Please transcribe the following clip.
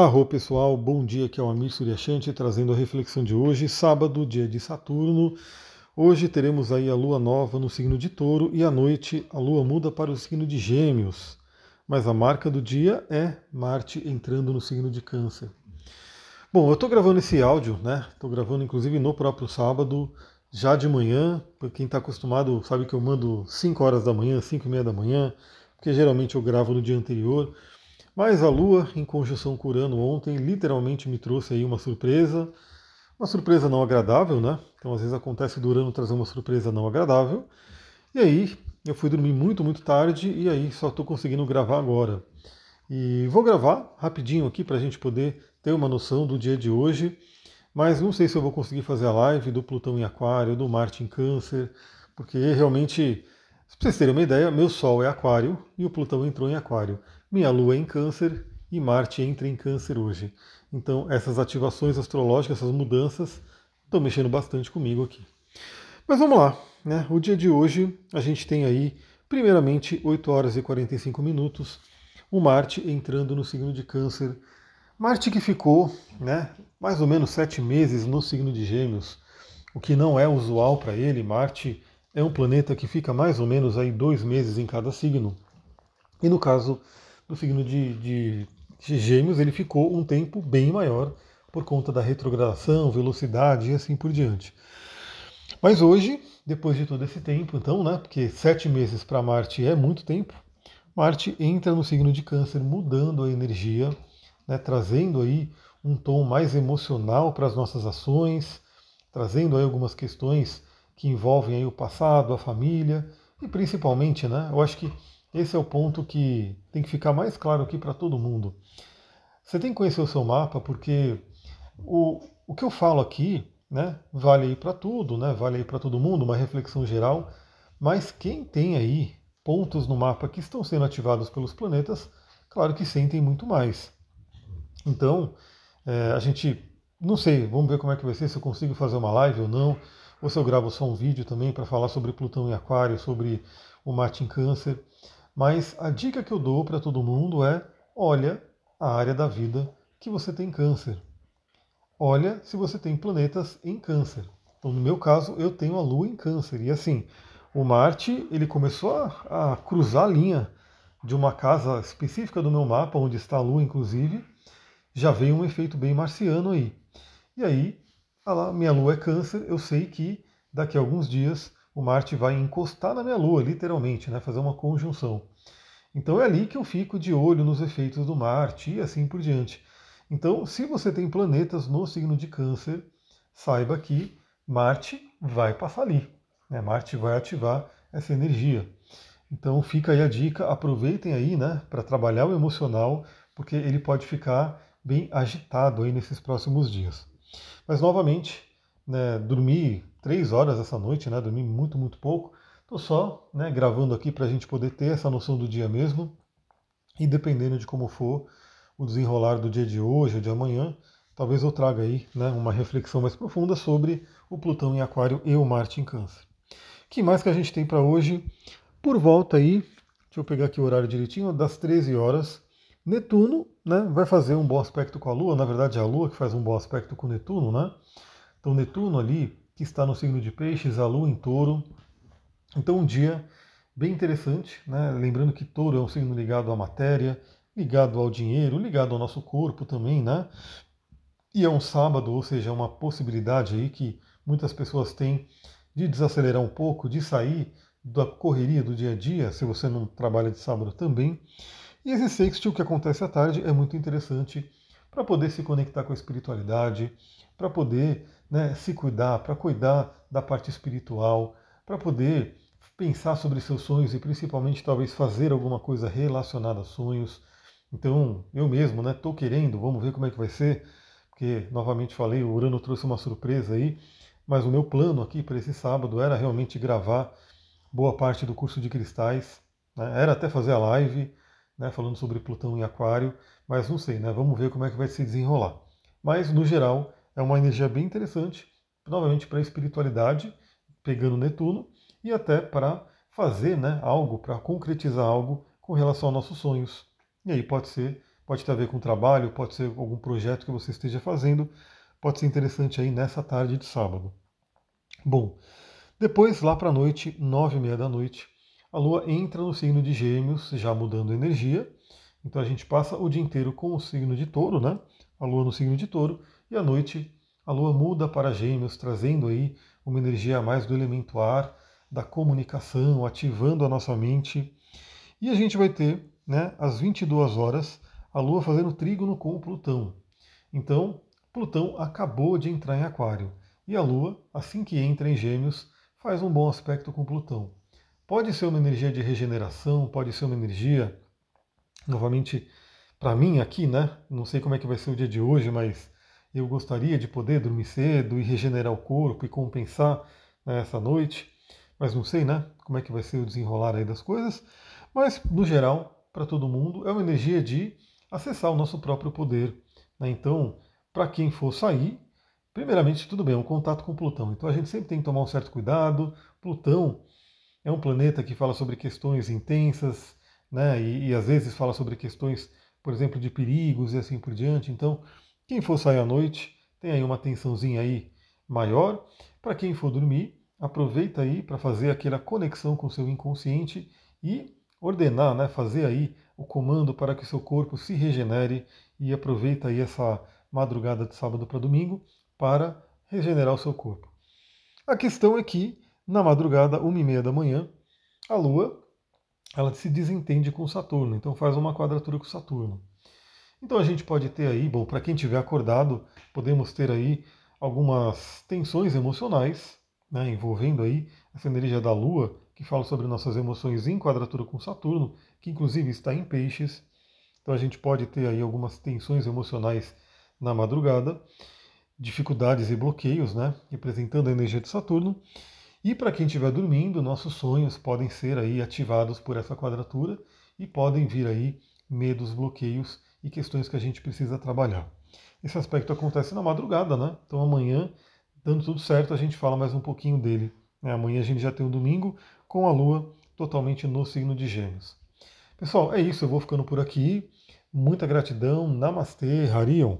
Arro pessoal, bom dia, aqui é o Amir Suryashanti trazendo a reflexão de hoje, sábado, dia de Saturno. Hoje teremos aí a lua nova no signo de Touro e à noite a lua muda para o signo de Gêmeos. Mas a marca do dia é Marte entrando no signo de Câncer. Bom, eu estou gravando esse áudio, né? Estou gravando inclusive no próprio sábado, já de manhã. Para quem está acostumado sabe que eu mando 5 horas da manhã, 5 e meia da manhã, porque geralmente eu gravo no dia anterior. Mas a Lua, em conjunção com Urano ontem, literalmente me trouxe aí uma surpresa. Uma surpresa não agradável, né? Então às vezes acontece do Urano trazer uma surpresa não agradável. E aí eu fui dormir muito, muito tarde e aí só estou conseguindo gravar agora. E vou gravar rapidinho aqui para a gente poder ter uma noção do dia de hoje. Mas não sei se eu vou conseguir fazer a live do Plutão em Aquário, do Marte em Câncer, porque realmente, para vocês terem uma ideia, meu Sol é Aquário e o Plutão entrou em Aquário. Minha Lua é em Câncer e Marte entra em Câncer hoje. Então, essas ativações astrológicas, essas mudanças, estão mexendo bastante comigo aqui. Mas vamos lá, né? O dia de hoje a gente tem aí, primeiramente, 8 horas e 45 minutos, o Marte entrando no signo de Câncer. Marte que ficou, né, mais ou menos sete meses no signo de Gêmeos, o que não é usual para ele. Marte é um planeta que fica mais ou menos aí dois meses em cada signo. E no caso do signo de, de, de Gêmeos, ele ficou um tempo bem maior por conta da retrogradação, velocidade e assim por diante. Mas hoje, depois de todo esse tempo, então, né, porque sete meses para Marte é muito tempo, Marte entra no signo de Câncer, mudando a energia, né, trazendo aí um tom mais emocional para as nossas ações, trazendo aí algumas questões que envolvem aí o passado, a família e principalmente, né, eu acho que esse é o ponto que tem que ficar mais claro aqui para todo mundo. Você tem que conhecer o seu mapa porque o, o que eu falo aqui né, vale aí para tudo, né, vale aí para todo mundo, uma reflexão geral, mas quem tem aí pontos no mapa que estão sendo ativados pelos planetas, claro que sentem muito mais. Então, é, a gente, não sei, vamos ver como é que vai ser, se eu consigo fazer uma live ou não, ou se eu gravo só um vídeo também para falar sobre Plutão em Aquário, sobre o Marte em Câncer. Mas a dica que eu dou para todo mundo é: olha a área da vida que você tem câncer. Olha se você tem planetas em câncer. Então, no meu caso, eu tenho a Lua em câncer. E assim, o Marte ele começou a, a cruzar a linha de uma casa específica do meu mapa, onde está a Lua, inclusive, já veio um efeito bem marciano aí. E aí, lá, minha Lua é câncer, eu sei que daqui a alguns dias o Marte vai encostar na minha Lua, literalmente, né, fazer uma conjunção. Então é ali que eu fico de olho nos efeitos do Marte e assim por diante. Então, se você tem planetas no signo de Câncer, saiba que Marte vai passar ali. Né? Marte vai ativar essa energia. Então fica aí a dica, aproveitem aí né, para trabalhar o emocional, porque ele pode ficar bem agitado aí nesses próximos dias. Mas novamente, né, dormi três horas essa noite, né? Dormi muito, muito pouco. Estou só né, gravando aqui para a gente poder ter essa noção do dia mesmo. E dependendo de como for o desenrolar do dia de hoje ou de amanhã, talvez eu traga aí né, uma reflexão mais profunda sobre o Plutão em Aquário e o Marte em Câncer. que mais que a gente tem para hoje? Por volta aí, deixa eu pegar aqui o horário direitinho, das 13 horas, Netuno né, vai fazer um bom aspecto com a Lua, na verdade é a Lua que faz um bom aspecto com Netuno, né? Então Netuno ali que está no signo de Peixes, a Lua em Touro. Então, um dia bem interessante, né? lembrando que Touro é um signo ligado à matéria, ligado ao dinheiro, ligado ao nosso corpo também, né? E é um sábado, ou seja, uma possibilidade aí que muitas pessoas têm de desacelerar um pouco, de sair da correria do dia a dia, se você não trabalha de sábado também. E esse sextil que acontece à tarde é muito interessante para poder se conectar com a espiritualidade, para poder né, se cuidar, para cuidar da parte espiritual, para poder pensar sobre seus sonhos e principalmente talvez fazer alguma coisa relacionada a sonhos. Então, eu mesmo, né, querendo, vamos ver como é que vai ser, porque novamente falei, o Urano trouxe uma surpresa aí, mas o meu plano aqui para esse sábado era realmente gravar boa parte do curso de cristais, né, era até fazer a live, né, falando sobre Plutão em Aquário, mas não sei, né, vamos ver como é que vai se desenrolar. Mas, no geral, é uma energia bem interessante, novamente para a espiritualidade, pegando Netuno, e até para fazer né, algo, para concretizar algo com relação aos nossos sonhos. E aí pode ser pode ter a ver com trabalho, pode ser algum projeto que você esteja fazendo, pode ser interessante aí nessa tarde de sábado. Bom, depois lá para a noite, nove e meia da noite, a Lua entra no signo de Gêmeos, já mudando energia. Então a gente passa o dia inteiro com o signo de Touro, né? A Lua no signo de Touro, e à noite a Lua muda para Gêmeos, trazendo aí uma energia a mais do elemento ar, da comunicação, ativando a nossa mente. E a gente vai ter, né, às 22 horas, a Lua fazendo trígono com o Plutão. Então, Plutão acabou de entrar em Aquário. E a Lua, assim que entra em Gêmeos, faz um bom aspecto com Plutão. Pode ser uma energia de regeneração, pode ser uma energia, novamente, para mim aqui, né? Não sei como é que vai ser o dia de hoje, mas eu gostaria de poder dormir cedo e regenerar o corpo e compensar né, essa noite, mas não sei, né? Como é que vai ser o desenrolar aí das coisas. Mas, no geral, para todo mundo, é uma energia de acessar o nosso próprio poder. Né? Então, para quem for sair, primeiramente, tudo bem, é um contato com Plutão. Então a gente sempre tem que tomar um certo cuidado. Plutão é um planeta que fala sobre questões intensas, né? E, e às vezes fala sobre questões, por exemplo, de perigos e assim por diante. Então, quem for sair à noite, tem aí uma tensãozinha aí maior. Para quem for dormir, aproveita aí para fazer aquela conexão com o seu inconsciente e ordenar, né, fazer aí o comando para que o seu corpo se regenere e aproveita aí essa madrugada de sábado para domingo para regenerar o seu corpo. A questão é que na madrugada, uma e meia da manhã, a Lua ela se desentende com Saturno, então faz uma quadratura com Saturno. Então a gente pode ter aí, bom, para quem tiver acordado, podemos ter aí algumas tensões emocionais, né, envolvendo aí essa energia da Lua, que fala sobre nossas emoções em quadratura com Saturno, que inclusive está em peixes. Então a gente pode ter aí algumas tensões emocionais na madrugada, dificuldades e bloqueios, né, representando a energia de Saturno. E para quem estiver dormindo, nossos sonhos podem ser aí ativados por essa quadratura e podem vir aí medos, bloqueios e questões que a gente precisa trabalhar. Esse aspecto acontece na madrugada, né? Então amanhã, dando tudo certo, a gente fala mais um pouquinho dele. Né? Amanhã a gente já tem um domingo com a Lua totalmente no signo de Gêmeos. Pessoal, é isso, eu vou ficando por aqui. Muita gratidão. Namastê, Harion.